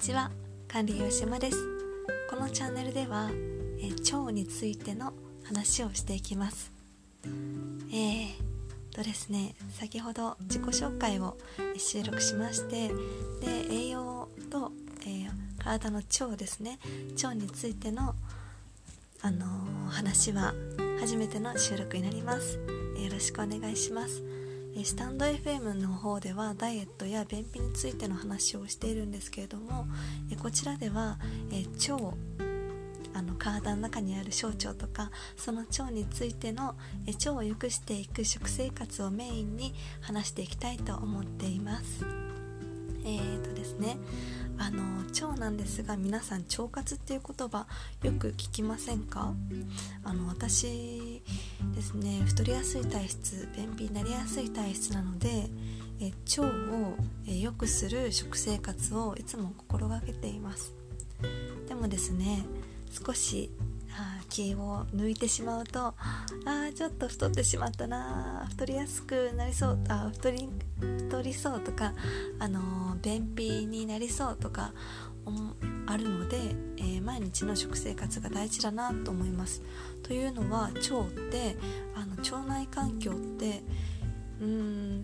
ちは管理栄島です。このチャンネルでは、え、腸についての話をしていきます。えー、とですね先ほど自己紹介を収録しましてで栄養と、えー、体の腸ですね。腸についてのあのー、話は初めての収録になります。よろしくお願いします。スタンド FM の方ではダイエットや便秘についての話をしているんですけれどもこちらでは腸あの体の中にある小腸とかその腸についての腸を良くしていく食生活をメインに話していきたいと思っています。えーとですねあの腸なんですが皆さん腸活っていう言葉よく聞きませんか？あの私ですね太りやすい体質便秘になりやすい体質なのでえ腸を良くする食生活をいつも心がけています。でもですね少し気を抜いてしまうとあーちょっと太ってしまったな太りやすくなりそうあ太り太りそうとか、あのー、便秘になりそうとかあるので、えー、毎日の食生活が大事だなと思います。というのは腸ってあの腸内環境ってうん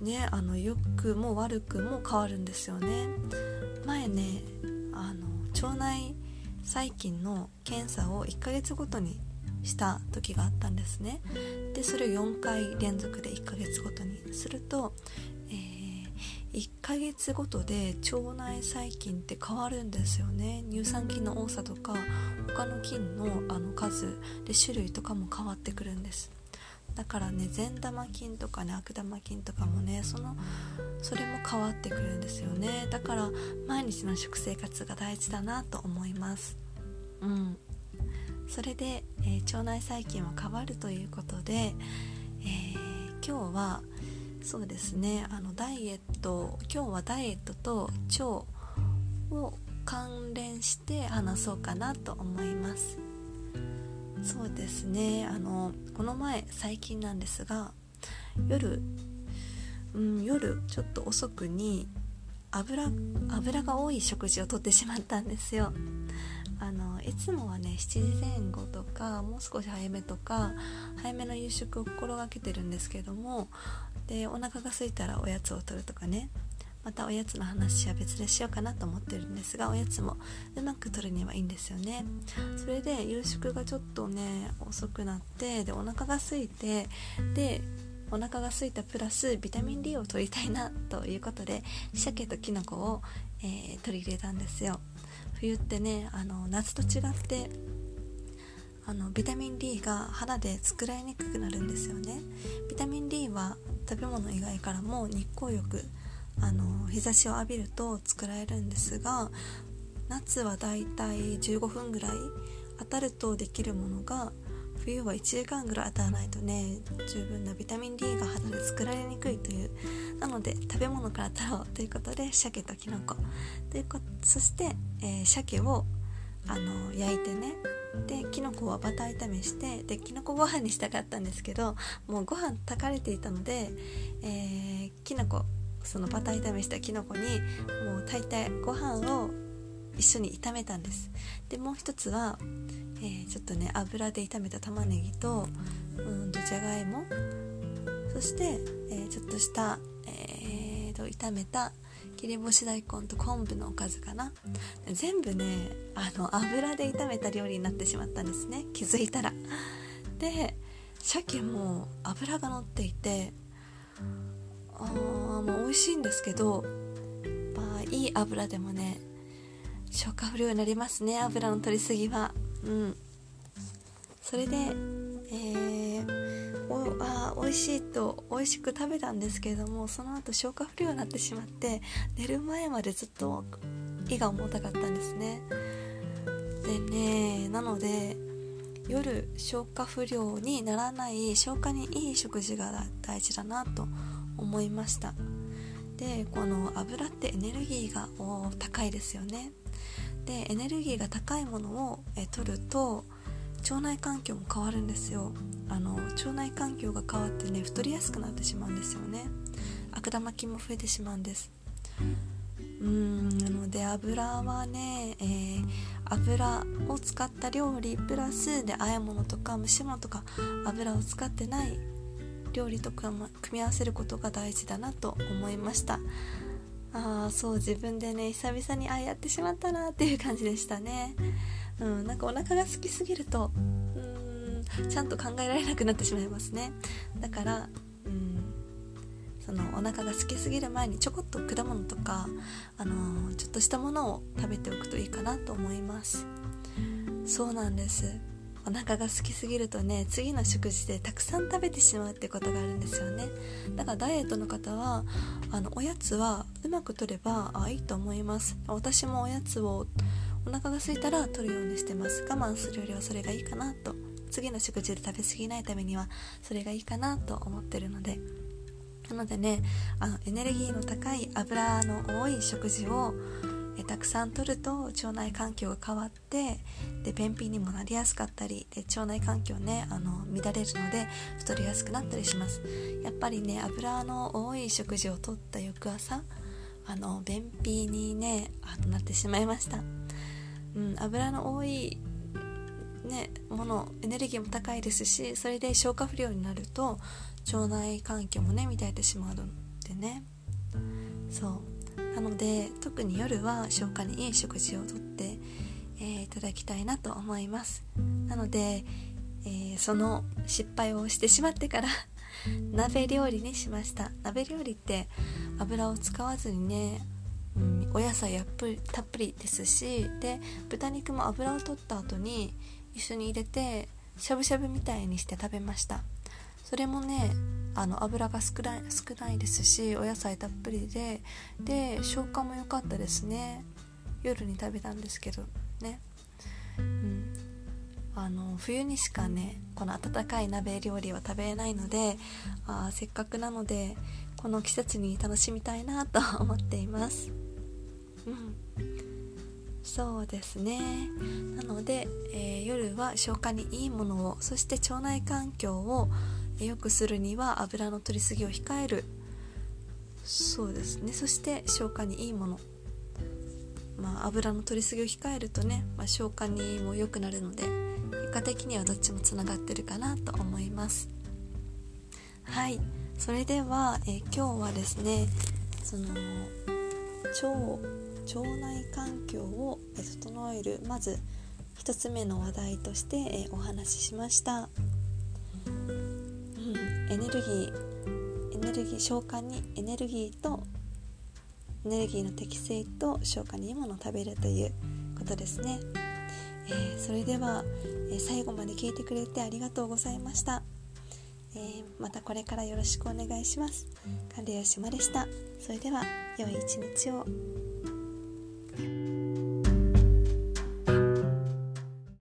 ねあの良くも悪くも変わるんですよね。前ねあの腸内細菌の検査を1ヶ月ごとにした時があったんですね。でそれを4回連続で1ヶ月ごとにすると、えー、1ヶ月ごとで腸内細菌って変わるんですよね。乳酸菌の多さとか他の菌のあの数で種類とかも変わってくるんです。だからね善玉菌とかね悪玉菌とかもねそのそれも変わってくるんですよね。だから毎日の食生活が大事だなと思います。うん。それで、えー、腸内細菌は変わるということで、えー、今日はそうですねあのダイエット今日はダイエットと腸を関連して話そうかなと思います。そうですね。あのこの前最近なんですが夜、うん、夜ちょっと遅くに油油が多い食事をとってしまったんですよ。あのいつもはね7時前後とかもう少し早めとか早めの夕食を心がけてるんですけどもでお腹が空いたらおやつを取るとかね。またおやつの話は別でしようかなと思ってるんですがおやつもうまく取るにはいいんですよね。それで夕食がちょっとね遅くなってでお腹が空いてでお腹が空いたプラスビタミン D を取りたいなということで鮭ときのこを、えー、取り入れたんですよ。冬ってねあの夏と違ってあのビタミン D が肌で作られにくくなるんですよね。ビタミン D は食べ物以外からも日光浴あの日差しを浴びると作られるんですが夏はだいたい15分ぐらい当たるとできるものが冬は1時間ぐらい当たらないとね十分なビタミン D が肌で作られにくいというなので食べ物から取ろうということで鮭ときのこというそして、えー、鮭をあの焼いてねできのこはバター炒めしてできのこご飯にしたかったんですけどもうご飯炊かれていたので、えー、きのこそのバター炒めしたきのこにもう炊いてご飯を一緒に炒めたんです。でもう一つは、えー、ちょっとね油で炒めた玉ねぎとうんとじゃがいもそして、えー、ちょっとした、えーと、炒めた切り干し大根と昆布のおかずかな。全部ねあの油で炒めた料理になってしまったんですね。気づいたら。で鮭も油が乗っていてあもう美味しいんですけど、まあ、いい油でもね消化不良になりますね油の取りすぎは。うん。それでえー、おあ美味しいと美味しく食べたんですけれどもその後消化不良になってしまって寝る前までずっと胃が重たかったんですね。でねなので夜消化不良にならない消化にいい食事が大事だなと思思いました。でこの油ってエネルギーが高いですよね。でエネルギーが高いものをえ取ると腸内環境も変わるんですよ。あの腸内環境が変わってね太りやすくなってしまうんですよね。悪玉菌も増えてしまうんです。うんなので油はね、えー、油を使った料理プラスで和え物とか蒸し物とか油を使ってない料理とかも組み合わせることが大事だなと思いました。ああそう自分でね久々にああやってしまったなっていう感じでしたね。うんなんかお腹が空きすぎるとうんちゃんと考えられなくなってしまいますね。だからうんそのお腹が空きすぎる前にちょこっと果物とか、あのー、ちょっとしたものを食べておくといいかなと思います。そうなんです。お腹が空きすぎるとね次の食事でたくさん食べてしまうってことがあるんですよね。だからダイエットの方はあのおやつはうまくとればあいいと思います。私もおやつをお腹が空いたら取るようにしてます。我慢するよりはそれがいいかなと。次の食事で食べ過ぎないためにはそれがいいかなと思ってるので。なのでねあのエネルギーの高い油の多い食事をたくさん取ると腸内環境が変わってで便秘にもなりやすかったりで腸内環境ねあの乱れるので太りやすくなったりします。やっぱりね油の多い食事をとった翌朝あの便秘にねあなってしまいました、うん、油の多いね、ものエネルギーも高いですしそれで消化不良になると腸内環境もね乱れてしまうのでね。そう。なので特に夜は消化にいい食事をとって、えー、いただきたいなと思います。なので、えー、その失敗をしてしまってから 鍋料理にしました。鍋料理って油を使わずにねうん、お野菜やっぷりたっぷりですしで豚肉も油を取った後に一緒に入れてしゃぶしゃぶみたいにして食べました。それもねあの油が少ない少ないですしお野菜たっぷりでで消化も良かったですね。夜に食べたんですけどね。うん。あの冬にしかねこの温かい鍋料理は食べれないのであせっかくなのでこの季節に楽しみたいなと思っています。うん。そうですね。なので、えー、夜は消化にいいものをそして腸内環境を良くするには油の取りすぎを控える。そうですね。そして消化にいいもの。まあ油の取りすぎを控えるとね、まあ、消化にも良くなるので結果的にはどっちもつながってるかなと思います。はい。それでは、えー、今日はですねその腸腸内環境を整える。まず1つ目の話題として、えー、お話ししました。エネルギーエネルギー消化にエネルギーとエネルギーの適正と消化にいいものを食べるということですね、えー、それでは、えー、最後まで聞いてくれてありがとうございました、えー、またこれからよろしくお願いします。管理吉島でした。それでは良い一日を。